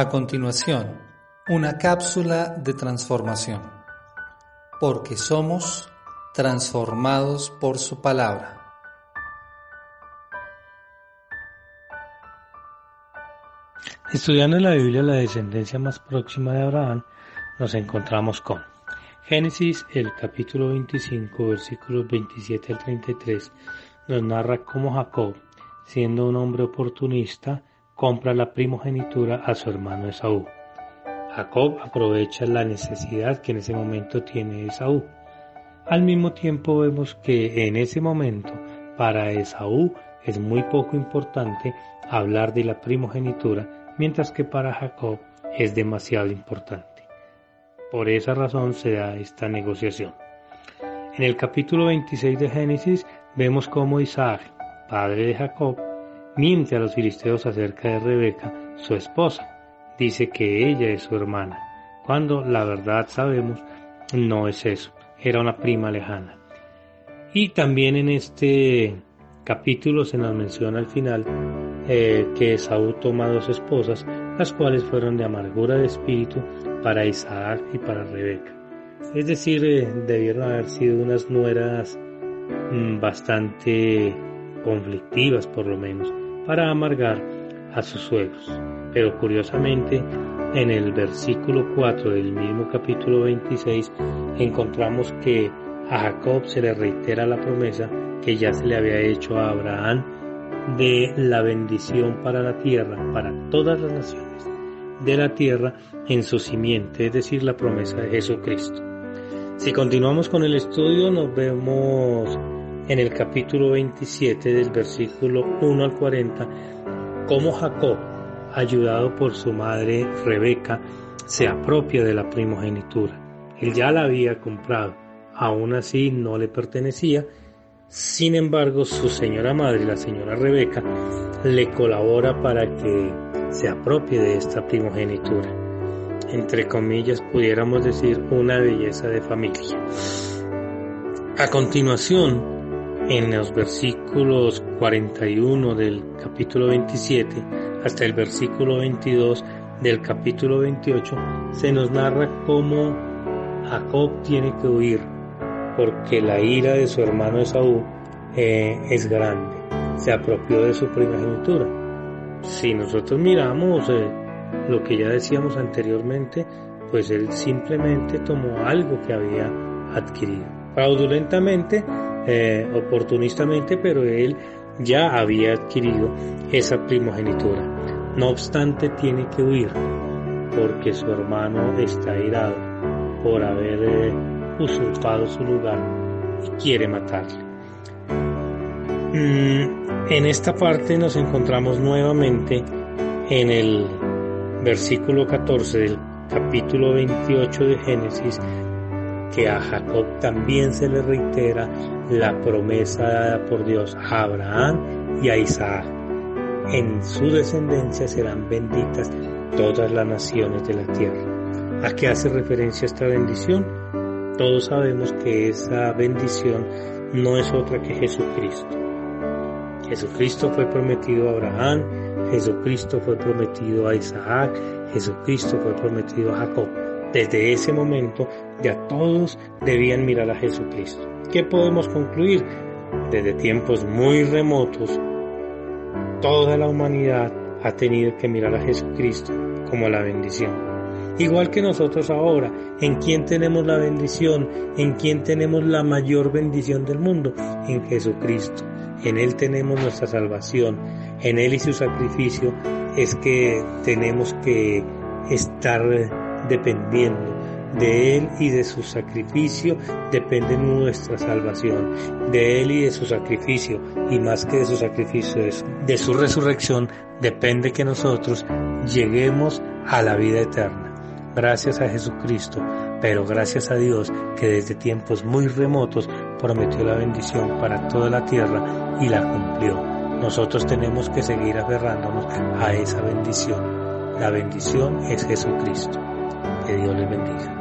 A continuación, una cápsula de transformación, porque somos transformados por su palabra. Estudiando en la Biblia la descendencia más próxima de Abraham, nos encontramos con Génesis, el capítulo 25, versículos 27 al 33, nos narra cómo Jacob, siendo un hombre oportunista, compra la primogenitura a su hermano Esaú. Jacob aprovecha la necesidad que en ese momento tiene Esaú. Al mismo tiempo vemos que en ese momento para Esaú es muy poco importante hablar de la primogenitura, mientras que para Jacob es demasiado importante. Por esa razón se da esta negociación. En el capítulo 26 de Génesis vemos cómo Isaac, padre de Jacob, miente a los filisteos acerca de Rebeca, su esposa. Dice que ella es su hermana, cuando la verdad sabemos no es eso, era una prima lejana. Y también en este capítulo se nos menciona al final eh, que Esaú toma dos esposas, las cuales fueron de amargura de espíritu para Isaac y para Rebeca. Es decir, eh, debieron haber sido unas nueras mm, bastante conflictivas por lo menos, para amargar a sus suegros. Pero curiosamente, en el versículo 4 del mismo capítulo 26 encontramos que a Jacob se le reitera la promesa que ya se le había hecho a Abraham de la bendición para la tierra, para todas las naciones de la tierra en su simiente, es decir, la promesa de Jesucristo. Si continuamos con el estudio, nos vemos en el capítulo 27 del versículo 1 al 40, cómo Jacob, ayudado por su madre Rebeca, se apropia de la primogenitura. Él ya la había comprado, aún así no le pertenecía, sin embargo su señora madre, la señora Rebeca, le colabora para que se apropie de esta primogenitura. Entre comillas, pudiéramos decir una belleza de familia. A continuación, en los versículos 41 del capítulo 27 hasta el versículo 22 del capítulo 28 se nos narra cómo Jacob tiene que huir porque la ira de su hermano Esaú eh, es grande. Se apropió de su primogenitura. Si nosotros miramos eh, lo que ya decíamos anteriormente, pues él simplemente tomó algo que había adquirido. Fraudulentamente eh, oportunistamente, pero él ya había adquirido esa primogenitura. No obstante, tiene que huir porque su hermano está irado por haber eh, usurpado su lugar y quiere matarle. Mm, en esta parte nos encontramos nuevamente en el versículo 14 del capítulo 28 de Génesis que a Jacob también se le reitera la promesa dada por Dios a Abraham y a Isaac. En su descendencia serán benditas todas las naciones de la tierra. ¿A qué hace referencia esta bendición? Todos sabemos que esa bendición no es otra que Jesucristo. Jesucristo fue prometido a Abraham, Jesucristo fue prometido a Isaac, Jesucristo fue prometido a Jacob. Desde ese momento ya todos debían mirar a Jesucristo. ¿Qué podemos concluir? Desde tiempos muy remotos, toda la humanidad ha tenido que mirar a Jesucristo como la bendición. Igual que nosotros ahora, ¿en quién tenemos la bendición? ¿En quién tenemos la mayor bendición del mundo? En Jesucristo. En Él tenemos nuestra salvación. En Él y su sacrificio es que tenemos que estar dependiendo. De Él y de su sacrificio depende nuestra salvación. De Él y de su sacrificio, y más que de su sacrificio, de su resurrección, depende que nosotros lleguemos a la vida eterna. Gracias a Jesucristo, pero gracias a Dios que desde tiempos muy remotos prometió la bendición para toda la tierra y la cumplió. Nosotros tenemos que seguir aferrándonos a esa bendición. La bendición es Jesucristo. Que Dios les bendiga.